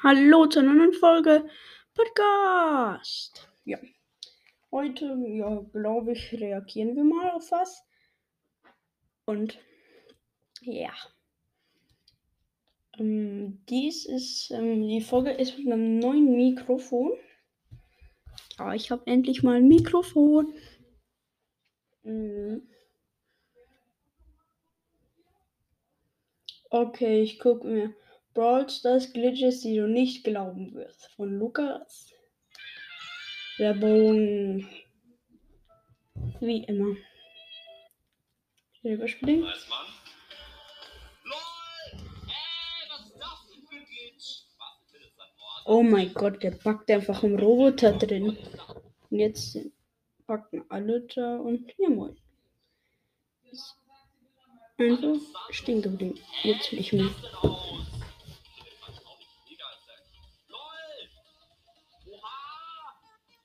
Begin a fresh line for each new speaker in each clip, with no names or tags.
Hallo zu einer neuen Folge Podcast. Ja, heute, ja, glaube ich, reagieren wir mal auf was. Und ja, ähm, dies ist, ähm, die Folge ist mit einem neuen Mikrofon. Ja, ich habe endlich mal ein Mikrofon. Mhm. Okay, ich gucke mir Brawl Stars Glitches, die du nicht glauben wirst. Von Lukas. Werbung. Wie immer. Überspringen.
Nice, Mann. LOL! Ey, was ist das denn für ein Glitch? Was ist das denn?
Oh mein Gott, der backt einfach im Roboter drin. Und jetzt backen alle da und ja moin. Ist Einfach stehen geblieben. Jetzt nicht mehr.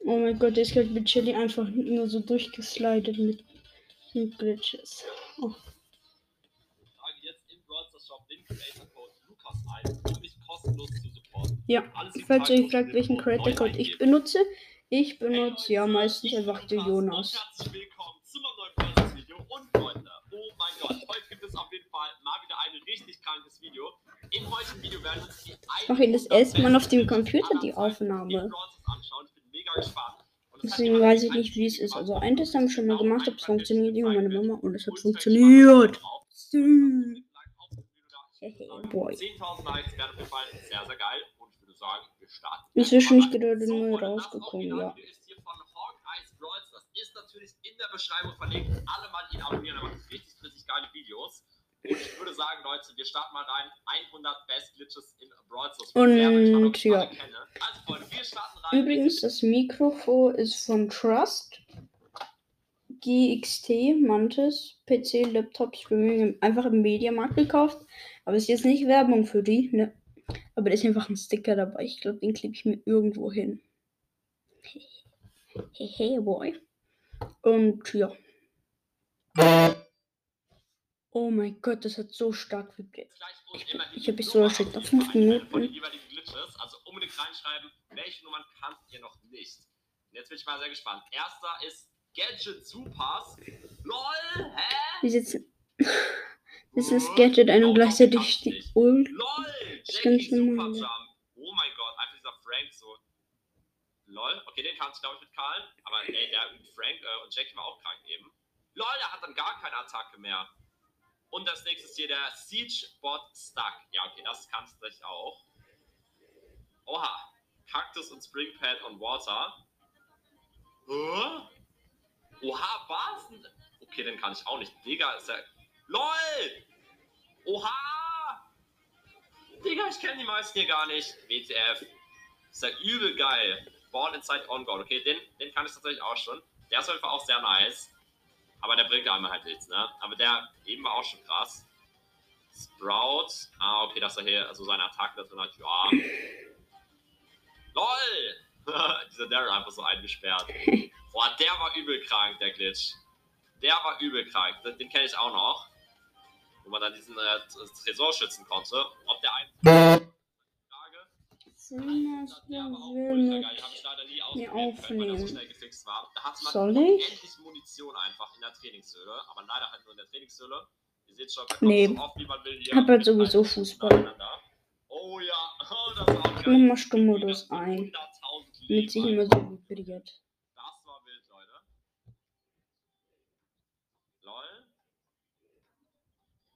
Oh mein Gott, der ist gerade mit Chili einfach nur so durchgeslidet mit, mit Glitches. Oh.
Trage jetzt im Brawlster Shop den Creator Code Lukas ein, um mich kostenlos zu supporten.
Ja, falls ihr euch fragt, welchen Creator Code ich benutze, ich benutze ja meistens einfach den Jonas.
Herzlich willkommen zu meinem neuen Brawlstars-Video und Freunde, oh mein Gott, heute gibt es auf jeden Fall mal wieder ein richtig krankes Video. Im heutigen Video werden uns die
Ich mache das erste Mal auf dem Computer die Aufnahme.
anschauen. Ich bin mega gespannt. Und es hat
Deswegen weiß ich nicht, wie es ist. Also ein Test haben wir schon mal gemacht, ob es funktioniert, wie meine Mama und es hat funktioniert. boy.
10.000 Likes wären auf jeden Fall sehr, sehr geil. Und ich würde sagen, wir starten.
Inzwischen
mal.
gerade neu rausgekommen, ja.
Das ist natürlich in der Beschreibung verlinkt. Alle mal ihn abonnieren, er macht richtig, richtig geile Videos. Und ich würde sagen, Leute, wir starten mal rein. 100 Best Glitches in Brawl Stars.
Und, ja.
Also, Freunde, wir starten rein.
Übrigens, das Mikrofon ist von Trust. GXT, Mantis, PC, Laptop, Streaming, einfach im Mediamarkt gekauft. Aber ist jetzt nicht Werbung für die, ne? Aber da ist einfach ein Sticker dabei. Ich glaube, den klebe ich mir irgendwo hin. Hehe, boy. Und ja. Oh mein Gott, das hat so stark vibriert.
Und immer die
ich hab mich so erschreckt
auf
nach
jeden
fünf
Fall
Minuten.
Von den jeweiligen Glitches. Also unbedingt reinschreiben, welche Nummern kannt ihr noch nicht. Und jetzt bin ich mal sehr gespannt. Erster ist Gadget Supers. LOL, hä?
Wir sitzen. Das ist Gadget ein und gleichzeitig die Ult.
LOL,
Das ich
Jackie
nicht
Super. Jump. Oh mein Gott, einfach dieser Frank so. LOL, okay, den kannst du glaube ich mit Karl. Aber ey, der Frank äh, und Jackie war auch krank eben. LOL, der hat dann gar keine Attacke mehr. Und das nächste ist hier der Siege Bot Stuck. Ja, okay, das kannst du tatsächlich auch. Oha. Cactus und Spring Pad on Water. Hä? Oha, was? Okay, den kann ich auch nicht. Digga, ist ja. LOL! Oha! Digga, ich kenne die meisten hier gar nicht. WTF. Ist ja übel geil. Born Inside On God. Okay, den, den kann ich tatsächlich auch schon. Der ist auf jeden Fall auch sehr nice. Aber der bringt einem halt nichts, ne? Aber der eben war auch schon krass. Sprout. Ah, okay, dass er hier also seine Attacke da drin hat. Ja. LOL! Dieser Daryl einfach so eingesperrt. Boah, der war übel krank, der Glitch. Der war übel krank. Den, den kenne ich auch noch. Wo man dann diesen äh, Tresor schützen konnte. Ob der ein. Können, weil der so
aufnehmen. Soll ich?
Munition einfach in der Trainingshöhle. Aber leider halt nur in der Trainingshöhle. Ihr seht schon,
Nee.
so oft wie man will hier.
Hab halt
mit
sowieso Fußball.
Oh ja, oh, das war auch
mach mal Stummmodus ein.
100.000
Damit sich immer so vibriert.
das war wild, Leute. Lol.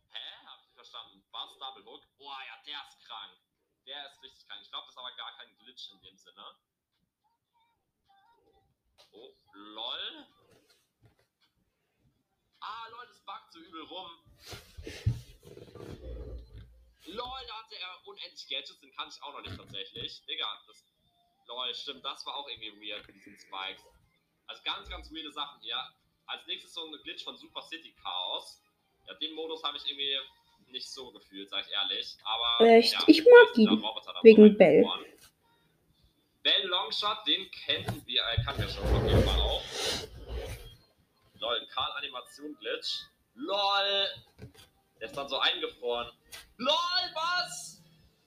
Hä? Hab ich verstanden. Was? Double Hook? Boah, ja, der ist krank. Der ist richtig krank. Ich glaube, das ist aber gar kein Glitch in dem Sinne. Oh, lol. Ah, lol, das buggt so übel rum. Lol, da hatte er unendlich Gadgets, den kann ich auch noch nicht tatsächlich. Digga, das. Lol, stimmt, das war auch irgendwie weird mit diesen Spikes. Also ganz, ganz weirde Sachen hier. Als nächstes so ein Glitch von Super City Chaos. Ja, den Modus habe ich irgendwie nicht so gefühlt, sag ich ehrlich. Aber.
Echt?
Ja,
Ich mag ihn. Wegen Bell.
eingefroren. Bell Longshot, den kennen wir, äh, kannten wir schon auf jeden Fall auch. Lol, Karl Animation Glitch. LOL! Der ist dann so eingefroren. LOL, was?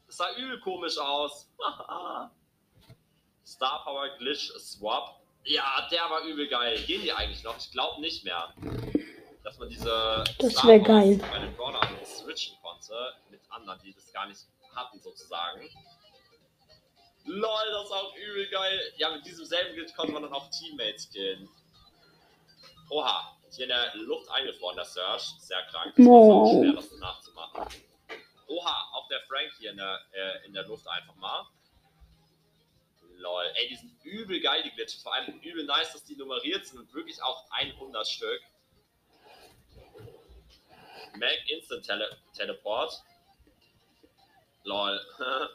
Das sah übel komisch aus. Star Power Glitch Swap. Ja, der war übel geil. Gehen die eigentlich noch? Ich glaube nicht mehr. Dass man diese
Das
Star
wär
Powers
geil.
bei den Brawlern switchen konnte mit anderen, die das gar nicht hatten sozusagen. Lol, das ist auch übel geil. Ja, mit diesem selben Glitch konnte man dann auch Teammates killen. Oha, hier in der Luft eingefroren, der Search. Sehr krank. Das
Wow.
so schwer, das nachzumachen. Oha, auch der Frank hier in der, äh, in der Luft einfach mal. Lol, ey, die sind übel geil, die Glitches. Vor allem übel nice, dass die nummeriert sind und wirklich auch 100 Stück. Mac Instant Tele Teleport. Lol.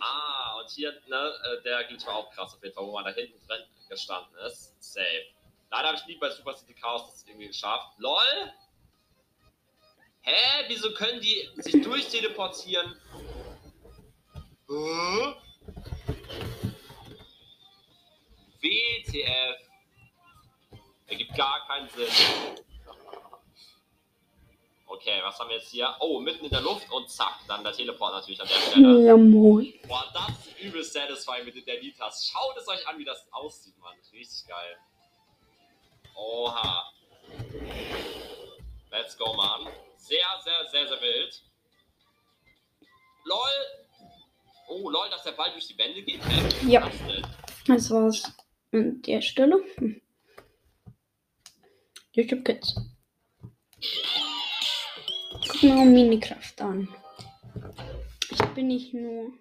ah, und hier, ne, äh, der Glitch war auch krass auf jeden Fall, wo man da hinten drin gestanden ist. Safe. Leider habe ich nie bei Super City Chaos das irgendwie geschafft. LOL! Hä? Wieso können die sich durchteleportieren? Hä? WTF. Ergibt gar keinen Sinn. Okay, was haben wir jetzt hier? Oh, mitten in der Luft und zack, dann der Teleport natürlich an der Stelle.
Ja, moin.
Boah, das ist übel satisfying mit den Danitas. Schaut es euch an, wie das aussieht, Mann. Richtig geil. Oha. Let's go, Mann. Sehr, sehr, sehr, sehr wild. LOL. Oh, lol, dass der Ball durch die Wände geht. Hä?
Ja.
Was denn?
Das war's an der Stelle. Hm. YouTube Kids. Guck mal Minikraft an. Ich bin nicht nur.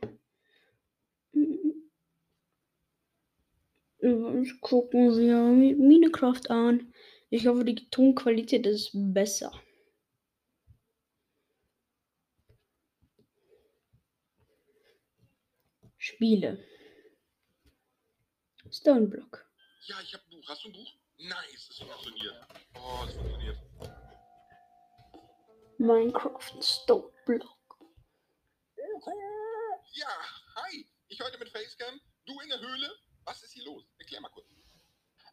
Was Gucken wir Minecraft an. Ich hoffe, die Tonqualität ist besser. Spiele. Stoneblock.
Ja, ich habe ein Buch. Hast du ein Buch? Nice, es funktioniert. Oh, es funktioniert.
Minecraft Stoneblock.
Ja, hi. Ich heute mit Facecam. Du in der Höhle. Was ist hier los? Erklär mal kurz.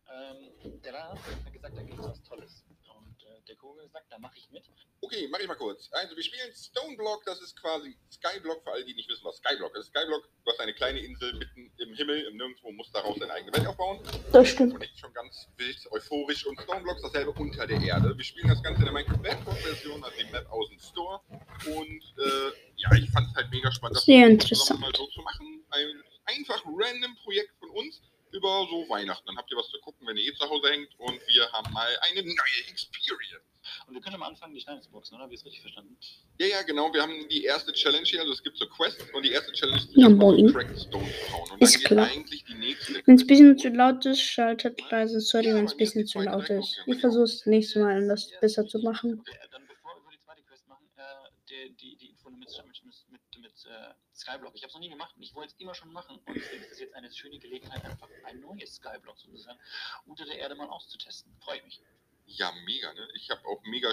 Ähm, der Lars hat gesagt, da gibt es was Tolles. Und äh, der Kugel sagt, da mache ich mit.
Okay, mach ich mal kurz. Also, wir spielen Stoneblock. Das ist quasi Skyblock. Für alle, die nicht wissen, was Skyblock ist. Skyblock, du hast eine kleine Insel mitten im Himmel, im Nirgendwo, musst daraus deine eigene Welt aufbauen.
Das stimmt.
Und echt schon ganz wild, euphorisch. Und Stoneblock ist dasselbe unter der Erde. Wir spielen das Ganze in der Minecraft Bedrock-Version, also Map aus dem Store. Und äh, ja, ich fand es halt mega spannend, das
Sehr
zusammen
interessant.
mal so zu machen. Ein einfach random Projekt von uns über so Weihnachten. Dann habt ihr was zu gucken, wenn ihr eh zu Hause hängt. Und wir haben mal eine neue Experience.
Und wir können am Anfang die Steine zu boxen, oder? Habe ich es richtig verstanden?
Ja, ja, genau. Wir haben die erste Challenge hier. Also es gibt so Quests und die erste Challenge ist
Ja,
erstmal so
moin.
Cracked Stone zu hauen. Und
Ist
dann geht
klar.
eigentlich die nächste.
Wenn es ein bisschen zu laut ist, schaltet leise. Sorry,
Ja,
wenn es ein bisschen zu laut ist. Ich versuche es nächstes Mal das
Ja,
besser zu machen.
Äh, dann bevor wir die zweite Quest machen, äh, die, die, die Info mit, mit, mit, mit äh, Skyblock. Ich habe es noch nie gemacht und ich wollte es immer schon machen. Und deswegen ist das jetzt eine schöne Gelegenheit, einfach ein neues Skyblock sozusagen unter der Erde mal auszutesten. Freue ich mich.
Ja, mega, ne? Ich habe auch mega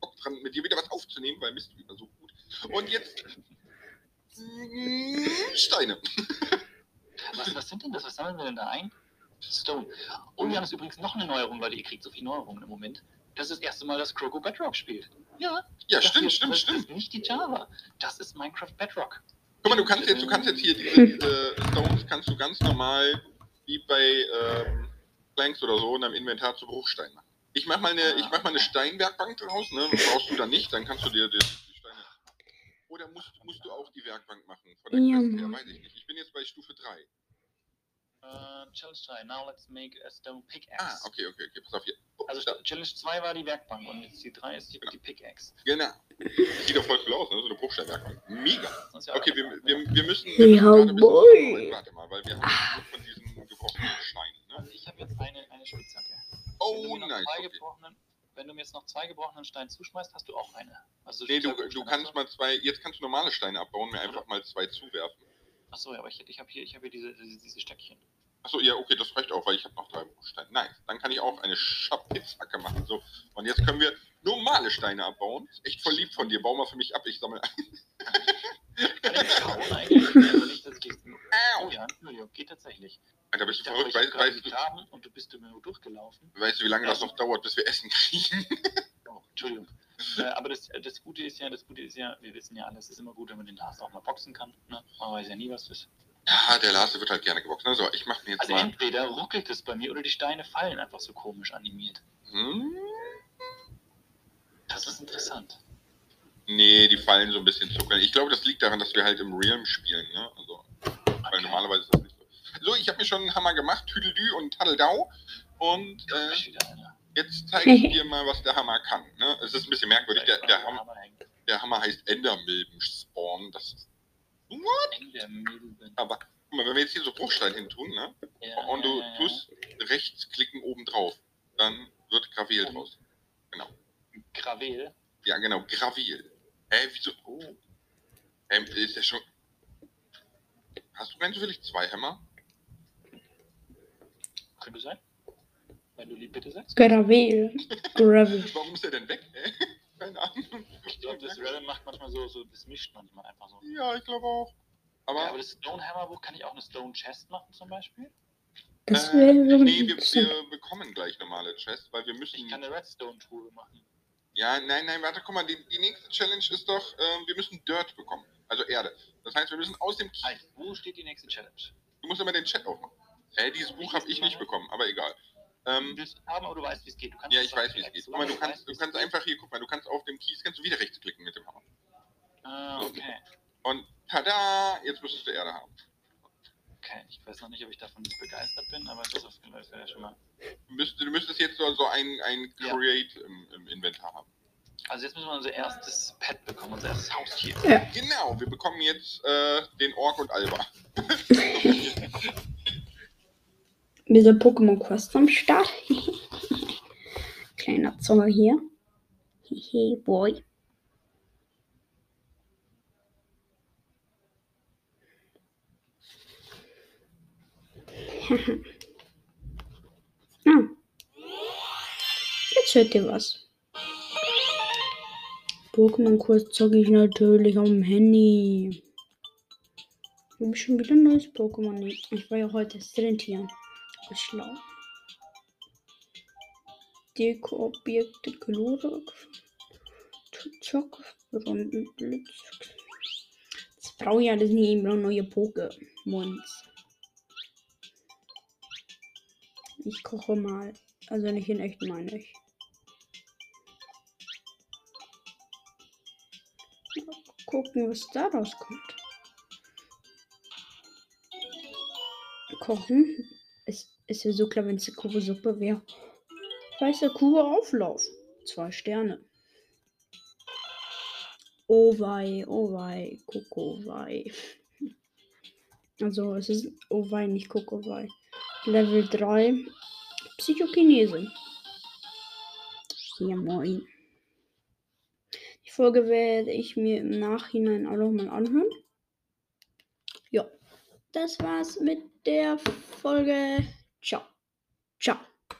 Bock dran, mit dir wieder was aufzunehmen, weil Mist wieder so gut. Und jetzt. Steine.
Was, was sind denn das? Was sammeln wir denn da ein? Stone. Und wir haben jetzt übrigens noch eine Neuerung, weil ihr kriegt so viele Neuerungen im Moment. Das ist das erste Mal, dass Croco Bedrock spielt. Ja,
Ja,
das
stimmt,
ist,
stimmt,
das
stimmt.
ist nicht die Java. Das ist Minecraft Bedrock.
Guck mal, du kannst jetzt, du kannst jetzt hier diese, diese Stones kannst du ganz normal wie bei ähm, Planks oder so in deinem Inventar zu Bruchsteinen machen. Ich mach mal eine, ich mach mal eine Steinwerkbank draus, ne? Brauchst du dann nicht, dann kannst du dir die, die Steine. Oder musst, musst du auch die Werkbank machen? Von der
Ja,
Quest her, weiß ich nicht. Ich bin jetzt bei Stufe 3.
Äh, Challenge 3. Now let's make a stone pickaxe.
Ah, okay, okay, okay. Pass auf hier.
Also
Da,
Challenge 2 war die Werkbank und jetzt die 3 ist die,
Genau.
die Pickaxe.
genau. Sieht doch voll cool aus, ne? So eine Bruchsteinwerkbank. Mega.
Ja
Okay, wir, wir, wir müssen. Wir müssen
Ja,
bisschen
boy.
Warte mal, weil wir haben genug von diesen gebrochenen Steinen. Ne?
Also ich habe jetzt eine, eine Spitzhacke.
Oh, nice.
zwei
Okay.
gebrochenen, wenn du mir jetzt noch zwei gebrochenen Steine zuschmeißt, hast du auch eine. Also
Nee, du, du kannst
Steine
mal zwei, jetzt kannst du normale Steine abbauen, mir einfach mal zwei zuwerfen.
Achso, ja, aber ich, ich habe hier, ich hab hier diese, diese, diese Stöckchen.
Achso, ja, okay, das reicht auch, weil ich habe noch drei Steine. Nice. Dann kann ich auch eine Schapitzhacke machen. So. Und jetzt können wir normale Steine abbauen. Ist echt voll lieb von dir. Bau mal für mich ab, ich sammle ein.
Kann ich mich hauen eigentlich? Also nicht, dass ich dies- Oh
Au!
ja, Entschuldigung, geht tatsächlich.
Alter, bist
Ich
du verrückt?
ich hab
Weißt, du,
und du bist immer nur durchgelaufen.
weißt du, wie lange das noch dauert, bis wir Essen kriegen?
Oh, Entschuldigung. Äh, aber das, das Gute ist ja, das Gute ist ja, wir wissen ja alle, es ist immer gut, wenn man den Lars auch mal boxen kann. Ne? Man weiß ja nie, was das ist.
Ja, der Lars wird halt gerne geboxt. Also, ich mache mir jetzt
Also
mal.
entweder ruckelt es bei mir oder die Steine fallen einfach so komisch animiert.
Hm?
Das ist interessant.
Nee, die fallen so ein bisschen zuckern. Ich glaube, das liegt daran, dass wir halt im Realm spielen. Ne? Also, weil normalerweise ist das nicht so. So, ich habe mir schon einen Hammer gemacht, Tüdeldü und Tadeldau. Und äh, jetzt zeige ich dir mal, was der Hammer kann. Ne? Es ist ein bisschen merkwürdig. Der, der, Hammer, der Hammer heißt Endermilben-Spawn. Das ist.
Milben.
Aber guck mal, wenn wir jetzt hier so Bruchstein hin tun, ne?
Ja,
und du
ja, ja.
tust rechts klicken oben drauf, dann wird Gravel
Mhm.
draus.
Gravel.
Ja, genau, Gravel. Hä, wieso?
Oh,
Ähm, ist ja schon. Hast du ganz zufällig zwei Hämmer?
könnte sein. Wenn du lieb bitte sagst.
Gravel. Gravel.
Warum ist er denn weg? Keine Ahnung.
Ich glaube, das Random macht manchmal so, so, das mischt manchmal einfach so.
Ja, ich glaube auch. Aber,
ja, aber das Stone Hammer Buch kann ich auch eine Stone Chest machen zum Beispiel.
Das
äh,
wäre
nee, wir, wir bekommen gleich normale Chests, weil wir müssen.
Ich kann eine Redstone Truhe machen.
Ja, nein, nein, warte, guck mal, die, die nächste Challenge ist doch, ähm, wir müssen Dirt bekommen. Also Erde. Das heißt, wir müssen aus dem Kies.
Halt, wo steht die nächste Challenge?
Du musst immer den Chat aufmachen. Hä, dieses Buch habe ich nicht bekommen, aber egal.
Du
Ähm,
willst es haben, aber du weißt, wie es geht. Du kannst
ja, ich weiß, wie es geht. Guck mal, du kannst, du kannst einfach hier, guck mal, du kannst auf dem Kies, kannst du wieder rechts klicken mit dem Hammer.
Ah, okay.
Und tada, jetzt müsstest du Erde haben.
Okay, ich weiß noch nicht, ob ich davon begeistert bin, aber das ist das wäre ja schon mal.
Du müsstest, du müsstest jetzt so, so ein, ein
Ja.
Create im, im Inventar haben.
Also jetzt müssen wir unser erstes Pet bekommen, unser erstes Haustier.
Genau, wir bekommen jetzt äh, den Ork und Alba.
Dieser Pokémon Quest am Start. Kleiner Zonger hier. Hehe, boy. ah. Jetzt hört ihr was. Pokémon Quest zocke ich natürlich am Handy. Habe ich schon wieder ein neues Pokémon? Ich war ja heute Strentier. Ist schlau. Deko-Objekte, Glorak, Tuchok, Blitz. Jetzt brauche ich alles nicht immer neue Pokémons. Ich koche mal. Also nicht in echt, meine ich. Mal gucken, was daraus kommt. Kochen. Es ist ja so klar, wenn es eine Kuh Suppe wäre. Weißer Kuh Auflauf. Zwei Sterne. Oh wei, oh wei, Koko wei. Also es ist oh wei, nicht Koko wei. Level 3. Psychokinese. Ja moin. Die Folge werde ich mir im Nachhinein auch nochmal anhören. Ja. Das war's mit der Folge. 找，找